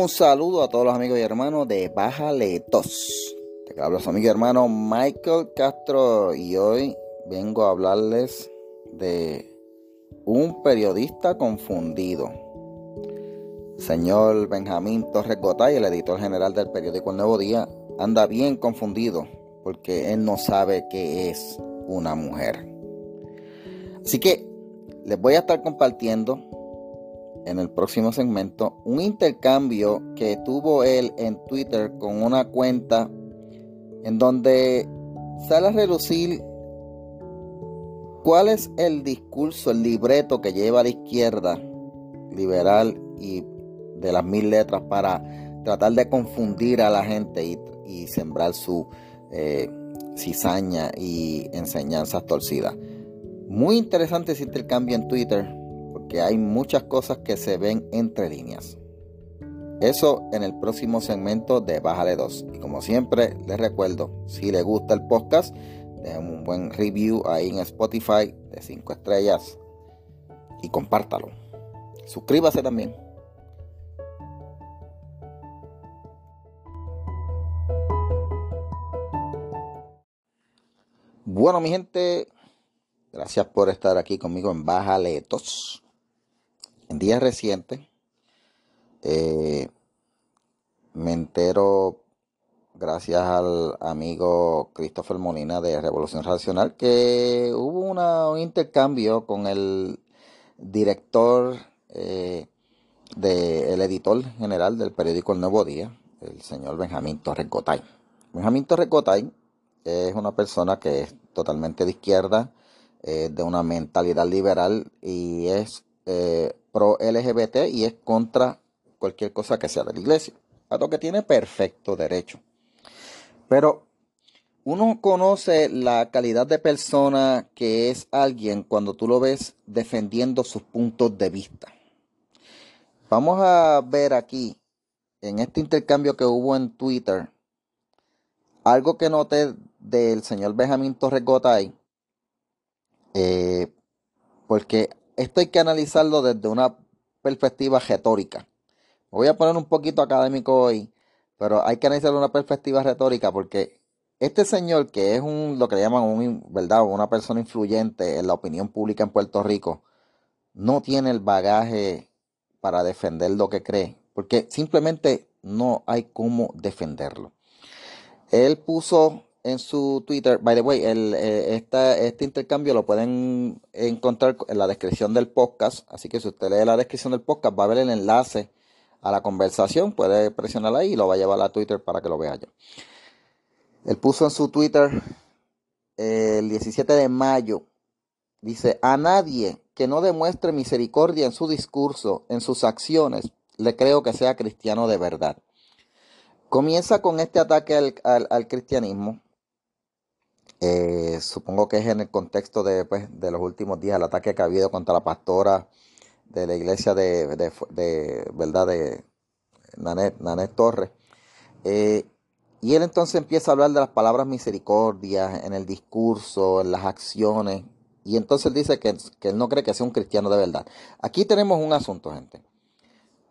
Un saludo a todos los amigos y hermanos de Bájale Tos. Te hablo su amigo y hermano Michael Castro y hoy vengo a hablarles de un periodista confundido. Señor Benjamín Torres Gotay, el editor general del periódico El Nuevo Día, anda bien confundido porque él no sabe qué es una mujer. Así que les voy a estar compartiendo en el próximo segmento un intercambio que tuvo él en Twitter con una cuenta en donde sale a relucir cuál es el discurso, el libreto que lleva la izquierda liberal y de las mil letras para tratar de confundir a la gente y, sembrar su eh, cizaña y enseñanzas torcidas. Muy interesante ese intercambio en Twitter que hay muchas cosas que se ven entre líneas. Eso en el próximo segmento de Bájale 2. Y como siempre, les recuerdo, si les gusta el podcast, den un buen review ahí en Spotify de 5 estrellas y compártalo. Suscríbase también. Bueno, mi gente, gracias por estar aquí conmigo en Bájale 2. En días recientes eh, me entero, gracias al amigo Christopher Molina de Revolución Racional, que hubo un intercambio con el director, eh, del editor general del periódico El Nuevo Día, el señor Benjamín Torres Gotay. Benjamín Torres Gotay es una persona que es totalmente de izquierda, de una mentalidad liberal y es eh, pro LGBT y es contra cualquier cosa que sea de la iglesia. A lo que tiene perfecto derecho. Pero uno conoce la calidad de persona que es alguien cuando tú lo ves defendiendo sus puntos de vista. Vamos a ver aquí, en este intercambio que hubo en Twitter, algo que noté del señor Benjamín Torres Gotay, eh, porque esto hay que analizarlo desde una perspectiva retórica. voy a poner un poquito académico hoy, pero hay que analizarlo una perspectiva retórica porque este señor que es un lo que le llaman un, ¿verdad? una persona influyente en la opinión pública en Puerto Rico, no tiene el bagaje para defender lo que cree, porque simplemente no hay cómo defenderlo. Él puso en su Twitter. By the way, el, eh, este intercambio lo pueden encontrar en la descripción del podcast. Así que si usted lee la descripción del podcast, va a ver el enlace a la conversación. Puede presionar ahí y lo va a llevar a Twitter para que lo vea yo. Él puso en su Twitter el 17 de mayo. Dice, a nadie que no demuestre misericordia en su discurso, en sus acciones, le creo que sea cristiano de verdad. Comienza con este ataque al cristianismo, eh, supongo que es en el contexto de, pues, de, los últimos días, el ataque que ha habido contra la pastora de la iglesia de, verdad de Nanet, Torres. Eh, y él entonces empieza a hablar de las palabras misericordia en el discurso, en las acciones. Y entonces él dice que, que él no cree que sea un cristiano de verdad. Aquí tenemos un asunto, gente.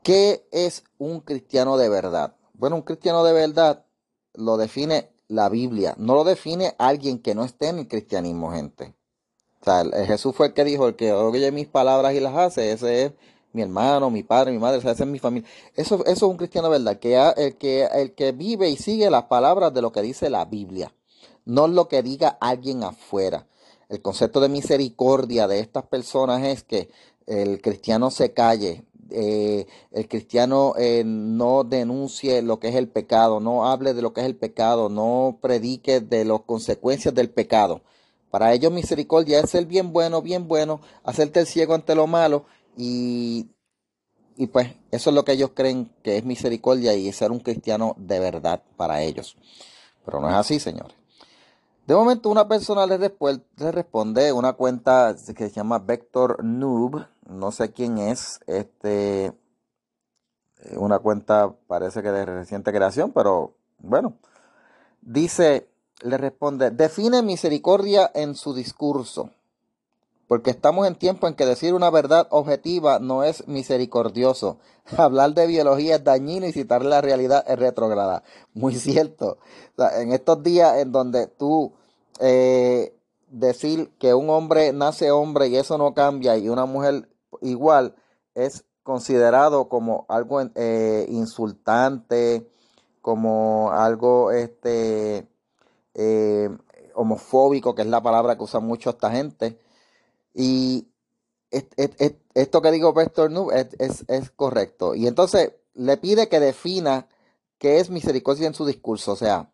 ¿Qué es un cristiano de verdad? Bueno, un cristiano de verdad lo define la Biblia. No lo define alguien que no esté en el cristianismo, gente. O sea, Jesús fue el que dijo, el que oye mis palabras y las hace, ese es mi hermano, mi padre, mi madre, o ese es mi familia. Eso, eso es un cristiano, ¿verdad? Que, el, que, el que vive y sigue las palabras de lo que dice la Biblia, no lo que diga alguien afuera. El concepto de misericordia de estas personas es que el cristiano se calle, eh, el cristiano eh, no denuncie lo que es el pecado, no hable de lo que es el pecado, no predique de las consecuencias del pecado. Para ellos misericordia es ser bien bueno, bien bueno, hacerte el ciego ante lo malo y, y pues eso es lo que ellos creen que es misericordia y ser un cristiano de verdad para ellos. Pero no es así, señores. De momento una persona le responde una cuenta que se llama Vector Noob, no sé quién es, este, eh, una cuenta parece que de reciente creación, pero bueno, dice, le responde, define misericordia en su discurso. porque estamos en tiempo en que decir una verdad objetiva no es misericordioso. Hablar de biología es dañino y citar la realidad es retrograda. Muy cierto. en estos días en donde tú eh, decir que un hombre nace hombre y eso no cambia y una mujer igual es considerado como algo eh, insultante, como algo este, eh, homofóbico, que es la palabra que usa mucho esta gente y esto que digo Pastor Noob es, es, correcto. Y entonces le pide que defina qué es misericordia en su discurso. O sea,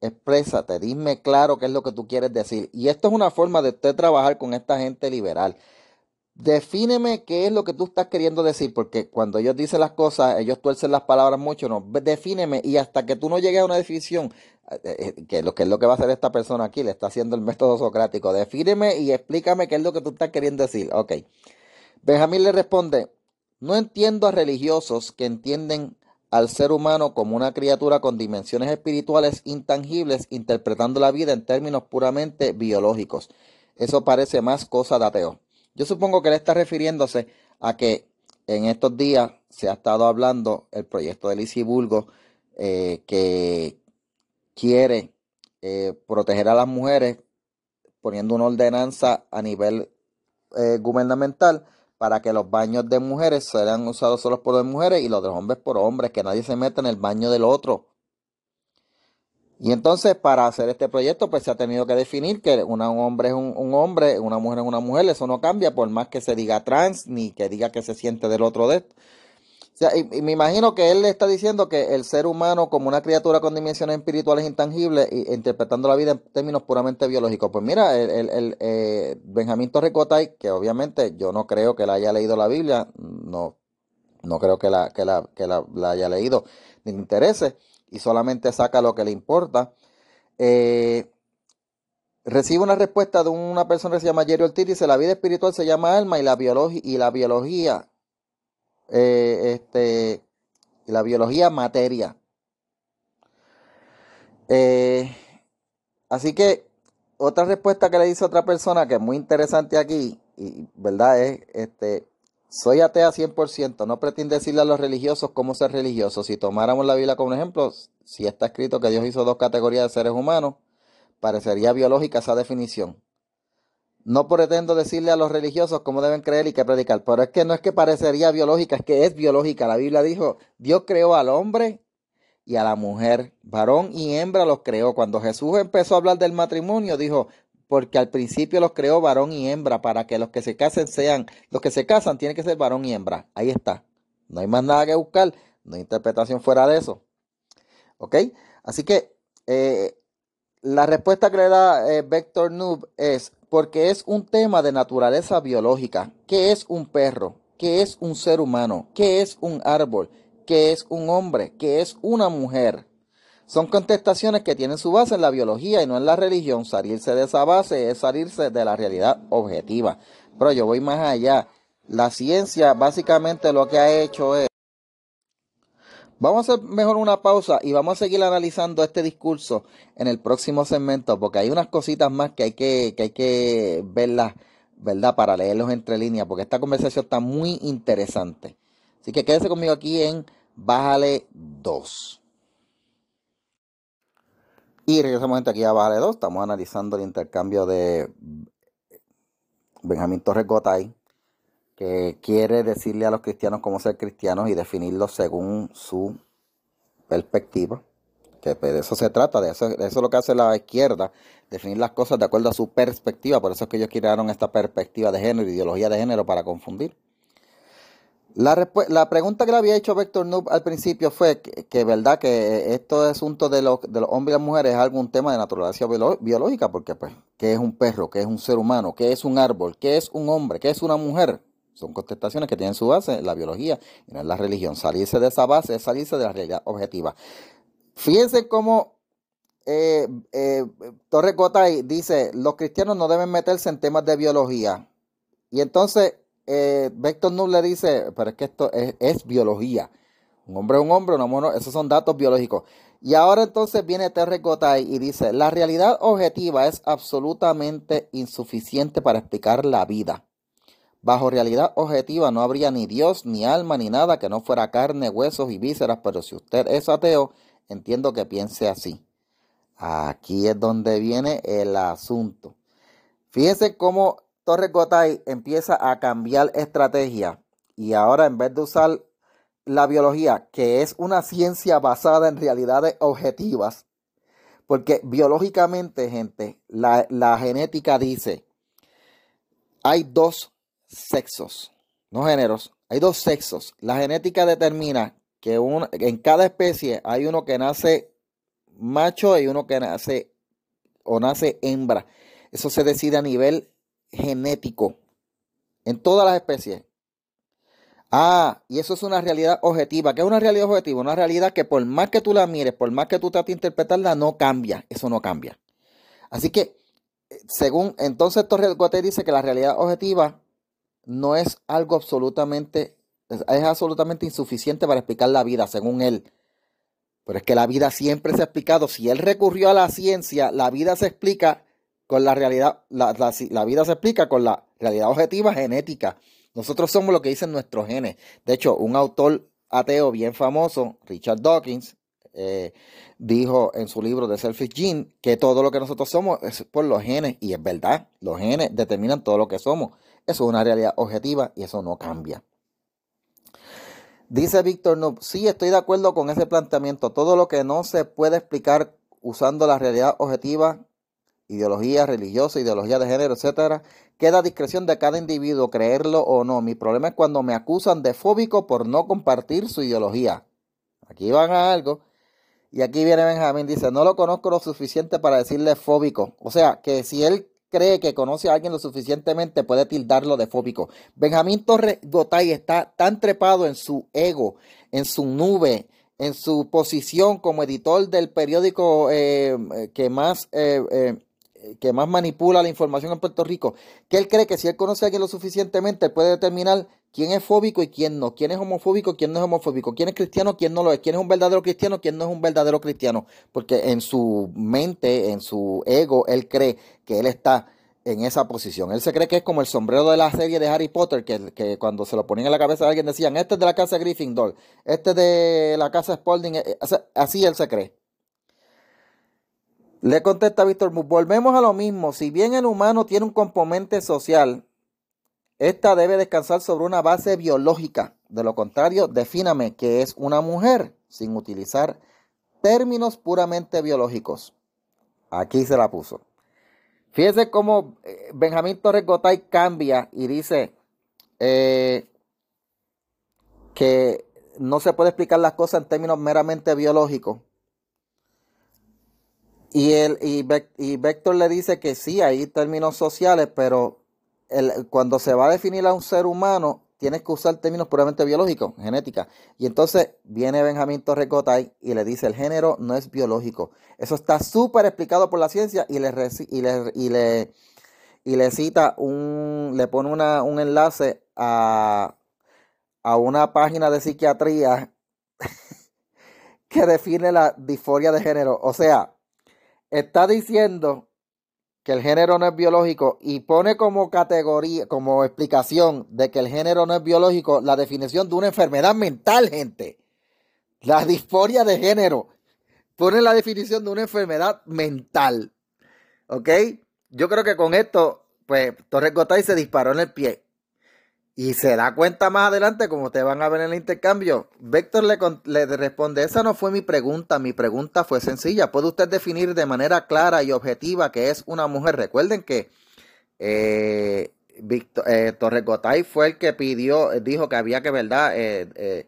exprésate, dime claro qué es lo que tú quieres decir. Y esto es una forma de usted trabajar con esta gente liberal. Defíneme qué es lo que tú estás queriendo decir, porque cuando ellos dicen las cosas, ellos tuercen las palabras mucho, no, defíneme y hasta que tú no llegues a una definición, eh, eh, que, lo, que es lo que va a hacer esta persona aquí, le está haciendo el método socrático. Defíneme y explícame qué es lo que tú estás queriendo decir. Ok. Benjamín le responde, no entiendo a religiosos que entienden al ser humano como una criatura con dimensiones espirituales intangibles, interpretando la vida en términos puramente biológicos. Eso parece más cosa de ateo. Yo supongo que le está refiriéndose a que en estos días se ha estado hablando el proyecto de Lisibulgo eh, que, quiere eh, proteger a las mujeres poniendo una ordenanza a nivel eh, gubernamental para que los baños de mujeres sean usados solo por mujeres y los de hombres por hombres, que nadie se meta en el baño del otro. Y entonces para hacer este proyecto pues se ha tenido que definir que un hombre es un, hombre, una mujer es una mujer, eso no cambia por más que se diga trans ni que diga que se siente del otro de esto. Y, me imagino que él le está diciendo que el ser humano como una criatura con dimensiones espirituales intangibles, y, interpretando la vida en términos puramente biológicos. Pues mira, el, el, eh, Benjamín Torrecotay, que obviamente yo no creo que la haya leído la Biblia, no, no creo que la, que la, que la, haya leído ni le interese, y solamente saca lo que le importa. Eh, recibe una respuesta de una persona que se llama Jerry Ortiz, dice, la vida espiritual se llama alma y la, y la biología eh, este, la biología materia. Eh, así que otra respuesta que le dice otra persona que es muy interesante aquí, y verdad es, este, soy atea 100%, no pretende decirle a los religiosos cómo ser religiosos. Si tomáramos la Biblia como ejemplo, si está escrito que Dios hizo dos categorías de seres humanos, parecería biológica esa definición. No pretendo decirle a los religiosos cómo deben creer y qué predicar, pero es que no es que parecería biológica, es que es biológica. La Biblia dijo, Dios creó al hombre y a la mujer, varón y hembra los creó. Cuando Jesús empezó a hablar del matrimonio, dijo, porque al principio los creó varón y hembra, para que los que se casen sean, los que se casan tienen que ser varón y hembra. Ahí está. No hay más nada que buscar, no hay interpretación fuera de eso. ¿Ok? Así que eh, la respuesta que le da eh, Vector Noob es porque es un tema de naturaleza biológica. ¿Qué es un perro? ¿Qué es un ser humano? ¿Qué es un árbol? ¿Qué es un hombre? ¿Qué es una mujer? Son contestaciones que tienen su base en la biología y no en la religión. Salirse de esa base es salirse de la realidad objetiva. Pero yo voy más allá. La ciencia básicamente lo que ha hecho es Vamos a hacer mejor una pausa y vamos a seguir analizando este discurso en el próximo segmento porque hay unas cositas más que hay que, que, hay que verlas, ¿verdad? Para leerlos entre líneas porque esta conversación está muy interesante. Así que quédese conmigo aquí en Bájale 2. Y regresamos aquí a Bájale 2. Estamos analizando el intercambio de Benjamín Torres Gotay que quiere decirle a los cristianos cómo ser cristianos y definirlos según su perspectiva. Que pues, de eso se trata, de eso, es lo que hace la izquierda, definir las cosas de acuerdo a su perspectiva. Por eso es que ellos crearon esta perspectiva de género, ideología de género para confundir. La, la, pregunta que le había hecho Vector Noob al principio fue que, verdad que esto asunto de los, de los hombres y las mujeres es algún tema de naturaleza biológica, porque pues, ¿qué es un perro? ¿Qué es un ser humano? ¿Qué es un árbol? ¿Qué es un hombre? ¿Qué es una mujer? Son contestaciones que tienen su base en la biología y no en la religión. Salirse de esa base es salirse de la realidad objetiva. Fíjense cómo eh, eh, Torre Gotay dice, los cristianos no deben meterse en temas de biología. Y entonces eh, Vector Null le dice, pero es que esto es, biología. Un hombre es un hombre, una mujer, esos son datos biológicos. Y ahora entonces viene Terry Gotay y dice, la realidad objetiva es absolutamente insuficiente para explicar la vida. Bajo realidad objetiva no habría ni Dios, ni alma, ni nada que no fuera carne, huesos y vísceras, pero si usted es ateo, entiendo que piense así. Aquí es donde viene el asunto. Fíjense cómo Torres Gotay empieza a cambiar estrategia y ahora en vez de usar la biología, que es una ciencia basada en realidades objetivas, porque biológicamente, gente, la, la genética dice, hay dos sexos, no géneros, hay dos sexos. La genética determina que en cada especie hay uno que nace macho y uno que nace o nace hembra. Eso se decide a nivel genético en todas las especies. Ah, y eso es una realidad objetiva. ¿Qué es una realidad objetiva? Una realidad que por más que tú la mires, por más que tú trates de interpretarla, no cambia. Eso no cambia. Así que, según entonces Torres Guate dice que la realidad objetiva no es algo absolutamente, es, absolutamente insuficiente para explicar la vida, según él. Pero es que la vida siempre se ha explicado. Si él recurrió a la ciencia, la vida se explica con la realidad, la, la vida se explica con la realidad objetiva genética. Nosotros somos lo que dicen nuestros genes. De hecho, un autor ateo bien famoso, Richard Dawkins, eh, dijo en su libro The Selfish Gene que todo lo que nosotros somos es por los genes. Y es verdad, los genes determinan todo lo que somos. Eso es una realidad objetiva y eso no cambia. Dice Víctor Noob, sí, estoy de acuerdo con ese planteamiento. Todo lo que no se puede explicar usando la realidad objetiva ideología religiosa, ideología de género, etcétera, queda a discreción de cada individuo creerlo o no. Mi problema es cuando me acusan de fóbico por no compartir su ideología. Aquí van a algo. Y aquí viene Benjamín, dice, no lo conozco lo suficiente para decirle fóbico. O sea, que si él cree que conoce a alguien lo suficientemente, puede tildarlo de fóbico. Benjamín Torres Gotay está tan trepado en su ego, en su nube, en su posición como editor del periódico eh, que más... Eh, eh, que más manipula la información en Puerto Rico, que él cree que si él conoce a alguien lo suficientemente, puede determinar quién es fóbico y quién no, quién es homofóbico, quién no es homofóbico, quién es cristiano, quién no lo es, quién es un verdadero cristiano, quién no es un verdadero cristiano, porque en su mente, en su ego, él cree que él está en esa posición. Él se cree que es como el sombrero de la serie de Harry Potter, que, cuando se lo ponían en la cabeza de alguien decían, este es de la casa Gryffindor, este es de la casa Spalding, eh, eh, así él se cree. Le contesta Víctor volvemos a lo mismo, si bien el humano tiene un componente social, esta debe descansar sobre una base biológica. De lo contrario, defíname qué es una mujer sin utilizar términos puramente biológicos. Aquí se la puso. Fíjese cómo eh, Benjamín Torres Gotay cambia y dice eh, que no se puede explicar las cosas en términos meramente biológicos. Y, el, y, y Vector le dice que sí, hay términos sociales, pero el, cuando se va a definir a un ser humano, tienes que usar términos puramente biológicos, genética. Y entonces viene Benjamín Torrecotay y le dice, el género no es biológico. Eso está súper explicado por la ciencia y le, y le, y le, y le cita un, le pone una, un enlace a, a una página de psiquiatría que define la disforia de género. O sea, está diciendo que el género no es biológico y pone como categoría, como explicación de que el género no es biológico la definición de una enfermedad mental, gente. La disforia de género. Pone la definición de una enfermedad mental. ¿Ok? Yo creo que con esto, pues Torres Gotay se disparó en el pie. Y se da cuenta más adelante, como ustedes van a ver en el intercambio, Víctor le, le, responde, esa no fue mi pregunta, mi pregunta fue sencilla. ¿Puede usted definir de manera clara y objetiva que es una mujer? Recuerden que eh, eh Torres Gotay fue el que pidió, dijo que había que, ¿verdad? Eh,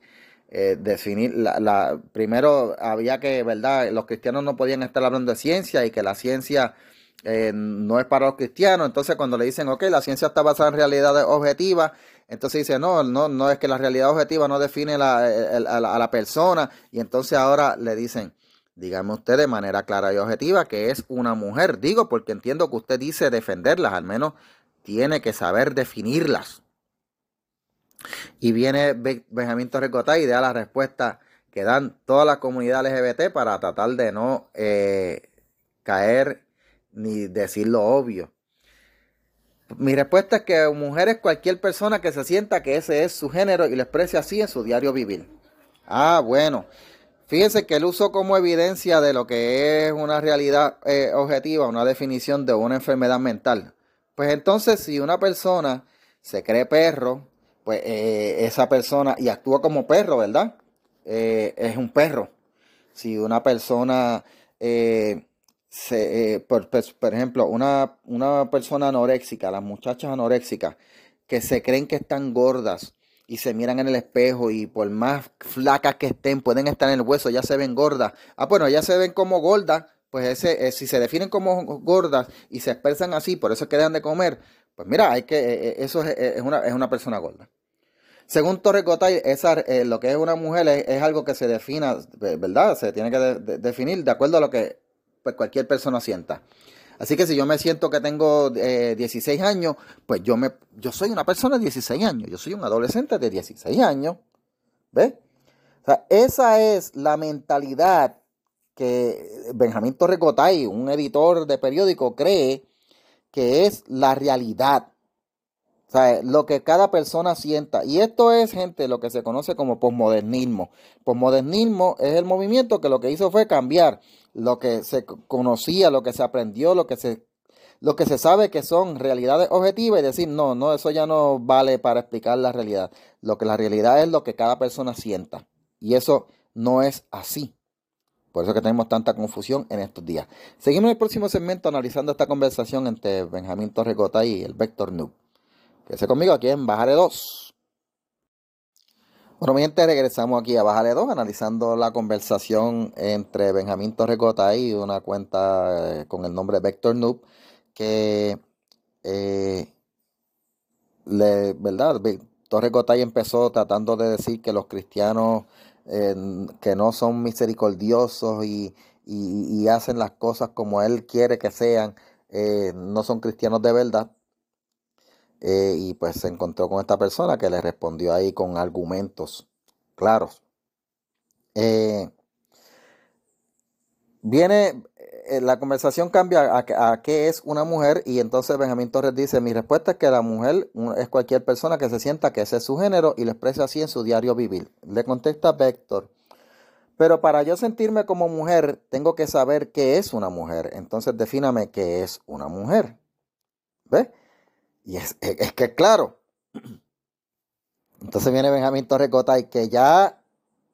eh, definir, la, la, primero había que, ¿verdad? Los cristianos no podían estar hablando de ciencia y que la ciencia eh, no es para los cristianos. Entonces, cuando le dicen, ok, la ciencia está basada en realidades objetivas, entonces dice, no, no, no es que la realidad objetiva no define a, la, persona. Y entonces ahora le dicen, dígame usted de manera clara y objetiva que es una mujer. Digo, porque entiendo que usted dice defenderlas, al menos tiene que saber definirlas. Y viene Benjamín Torrecotá y da la respuesta que dan toda la comunidad LGBT para tratar de no eh, caer ni decir lo obvio. Mi respuesta es que mujer es cualquier persona que se sienta que ese es su género y lo exprese así en su diario vivir. Ah, bueno. Fíjense que él usó como evidencia de lo que es una realidad eh, objetiva, una definición de una enfermedad mental. Pues entonces, si una persona se cree perro, pues eh, esa persona y actúa como perro, ¿verdad? Eh, es un perro. Si una persona, por, pues, por, ejemplo, una, una persona anoréxica, las muchachas anoréxicas, que se creen que están gordas, y se miran en el espejo y por más flacas que estén, pueden estar en el hueso, ya se ven gordas. Ah, bueno, ya se ven como gordas, pues ese, eh, si se definen como gordas y se expresan así, por eso es que dejan de comer, pues mira, hay que, eh, eh, eso es, una, es una persona gorda. Según Torres Gotay, esa, lo que es una mujer es, algo que se defina, ¿verdad? Se tiene que definir de acuerdo a lo que pues, cualquier persona sienta. Así que si yo me siento que tengo 16 eh, años, pues yo, me, yo soy una persona de 16 años, yo soy un adolescente de 16 años. ¿Ves? O sea, esa es la mentalidad que Benjamín Torrecotay, un editor de periódico, cree que es la realidad. O sea, lo que cada persona sienta. Y esto es, gente, lo que se conoce como posmodernismo. Posmodernismo es el movimiento que lo que hizo fue cambiar lo que se conocía, lo que se aprendió, lo que se, lo que se sabe que son realidades objetivas y decir, no, no, eso ya no vale para explicar la realidad. Lo que la realidad es lo que cada persona sienta. Y eso no es así. Por eso que tenemos tanta confusión en estos días. Seguimos en el próximo segmento analizando esta conversación entre Benjamín Torrecota y el Vector Noob. Quédese conmigo aquí en Bájale 2. Bueno, mi gente, regresamos aquí a Bájale 2, analizando la conversación entre Benjamín Torrecota y una cuenta eh, con el nombre Vector Noob, que, eh, le, ¿verdad? Empezó tratando de decir que los cristianos eh, que no son misericordiosos y, hacen las cosas como él quiere que sean, no son cristianos de verdad. Eh, y pues se encontró con esta persona que le respondió ahí con argumentos claros. Eh, viene, eh, la conversación cambia a, qué es una mujer y entonces Benjamín Torres dice, mi respuesta es que la mujer es cualquier persona que se sienta que ese es su género y lo expresa así en su diario vivir. Le contesta Vector, pero para yo sentirme como mujer tengo que saber qué es una mujer, entonces defíname qué es una mujer. ¿Ves? Y es, que claro. Entonces viene Benjamín y que ya,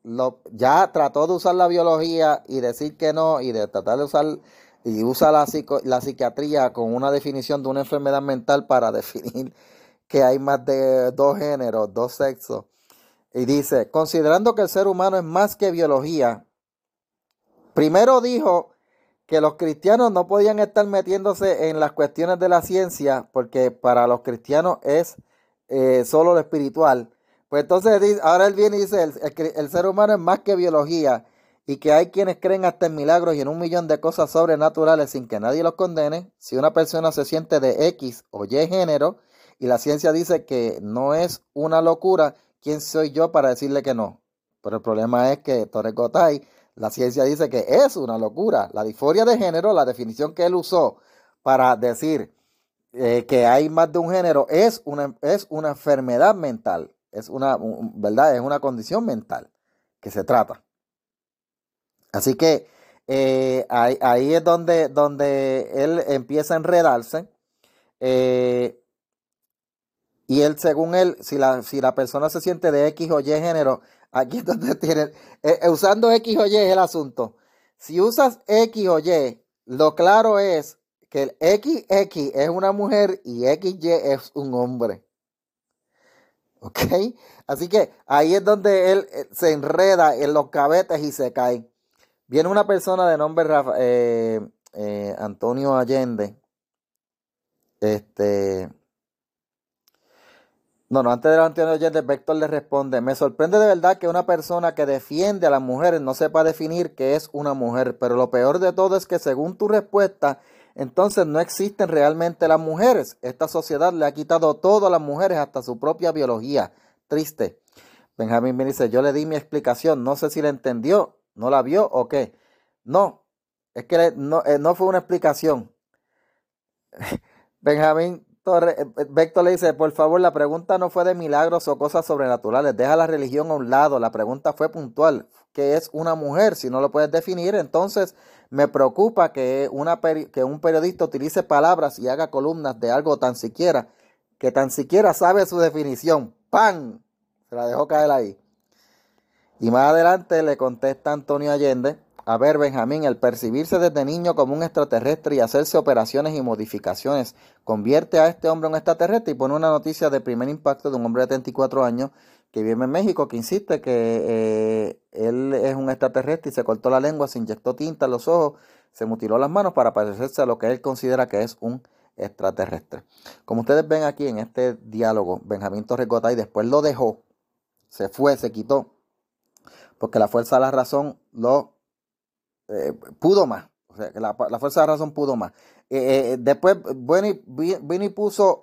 lo, ya trató de usar la biología y decir que no, y de tratar de usar, y usa la, la psiquiatría con una definición de una enfermedad mental para definir que hay más de dos géneros, dos sexos. Y dice, considerando que el ser humano es más que biología, primero dijo que los cristianos no podían estar metiéndose en las cuestiones de la ciencia porque para los cristianos es eh, solo lo espiritual. Pues entonces ahora él viene y dice, el, el, ser humano es más que biología y que hay quienes creen hasta en milagros y en un millón de cosas sobrenaturales sin que nadie los condene. Si una persona se siente de X o Y género y la ciencia dice que no es una locura, ¿quién soy yo para decirle que no? Pero el problema es que Torres Gotay la ciencia dice que es una locura. La disforia de género, la definición que él usó para decir eh, que hay más de un género, es una, es una enfermedad mental. Es una, ¿verdad? Es una condición mental que se trata. Así que eh, ahí, es donde, donde él empieza a enredarse. Eh, y él, según él, si la, si la persona se siente de X o Y género, Aquí es donde tienen, eh, eh, usando X o Y es el asunto. Si usas X o Y, lo claro es que el XX es una mujer y XY es un hombre. ¿Ok? Así que ahí es donde él eh, se enreda en los cabetes y se cae. Viene una persona de nombre Antonio Allende. Este no, no, antes de la anterior oyente, Vector le responde, me sorprende de verdad que una persona que defiende a las mujeres no sepa definir qué es una mujer, pero lo peor de todo es que según tu respuesta, entonces no existen realmente las mujeres. Esta sociedad le ha quitado todo a las mujeres, hasta su propia biología. Triste. Benjamín me dice, yo le di mi explicación, no sé si la entendió, no la vio o qué. No, es que no, eh, no fue una explicación. Benjamín Vector le dice, por favor, la pregunta no fue de milagros o cosas sobrenaturales, deja la religión a un lado, la pregunta fue puntual, ¿qué es una mujer? Si no lo puedes definir, entonces me preocupa que un periodista utilice palabras y haga columnas de algo tan siquiera, que tan siquiera sabe su definición. ¡Pam! Se la dejó caer ahí. Y más adelante le contesta Antonio Allende, a ver, Benjamín, el percibirse desde niño como un extraterrestre y hacerse operaciones y modificaciones convierte a este hombre en extraterrestre y pone una noticia de primer impacto de un hombre de 34 años que vive en México que insiste que eh, él es un extraterrestre y se cortó la lengua, se inyectó tinta en los ojos, se mutiló las manos para parecerse a lo que él considera que es un extraterrestre. Como ustedes ven aquí en este diálogo, Benjamín Torrecotay después lo dejó, se fue, se quitó, porque la fuerza de la razón lo eh, pudo más. O sea, la, fuerza de razón pudo más. Eh, eh, después vino y puso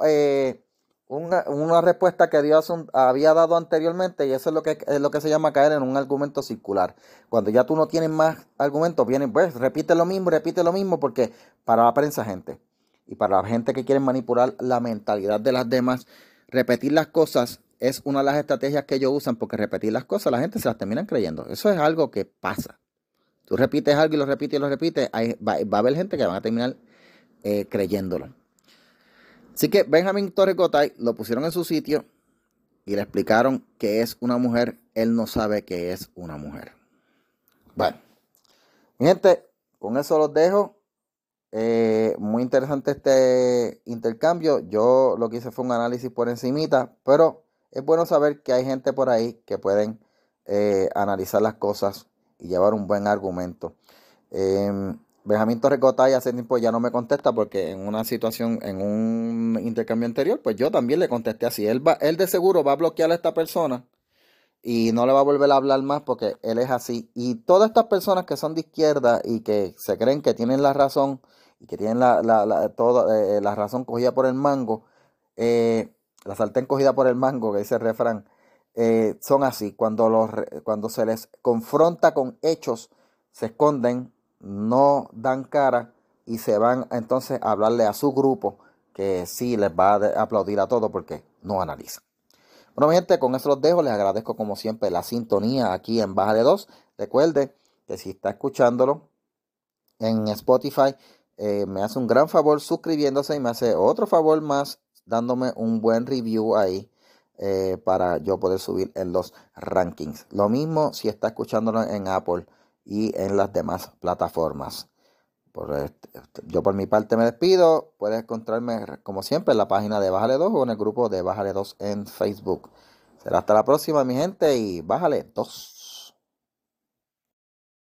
una, una, respuesta que Dios había dado anteriormente y eso es lo que es lo que se llama caer en un argumento circular. Cuando ya tú no tienes más argumentos, vienen, pues repite lo mismo, repite lo mismo, porque para la prensa, gente, y para la gente que quiere manipular la mentalidad de las demás, repetir las cosas es una de las estrategias que ellos usan, porque repetir las cosas la gente se las termina creyendo. Eso es algo que pasa. Tú repites algo y lo repites y lo repites, va, a haber gente que van a terminar eh, creyéndolo. Así que Benjamin Torres lo pusieron en su sitio y le explicaron que es una mujer. Él no sabe que es una mujer. Bueno, mi gente, con eso los dejo. Eh, muy interesante este intercambio. Yo lo que hice fue un análisis por encimita, pero es bueno saber que hay gente por ahí que pueden eh, analizar las cosas y llevar un buen argumento. Eh, Benjamín Torrecotay hace tiempo ya no me contesta porque en una situación, en un intercambio anterior, pues yo también le contesté así. Él, va, él de seguro va a bloquear a esta persona y no le va a volver a hablar más porque él es así. Y todas estas personas que son de izquierda y que se creen que tienen la razón y que tienen la, la, toda, eh, la razón cogida por el mango, eh, la sartén cogida por el mango, que dice el refrán, eh, son así. Cuando, los, cuando se les confronta con hechos, se esconden, no dan cara y se van entonces a hablarle a su grupo que sí les va a aplaudir a todo porque no analizan. Bueno, mi gente, con eso los dejo. Les agradezco como siempre la sintonía aquí en Baja de 2. Recuerde que si está escuchándolo en Spotify, eh, me hace un gran favor suscribiéndose y me hace otro favor más dándome un buen review ahí eh, para yo poder subir en los rankings. Lo mismo si está escuchándolo en Apple y en las demás plataformas. Por este, yo por mi parte me despido. Puedes encontrarme como siempre en la página de Bájale 2 o en el grupo de Bájale 2 en Facebook. Será hasta la próxima mi gente y Bájale 2.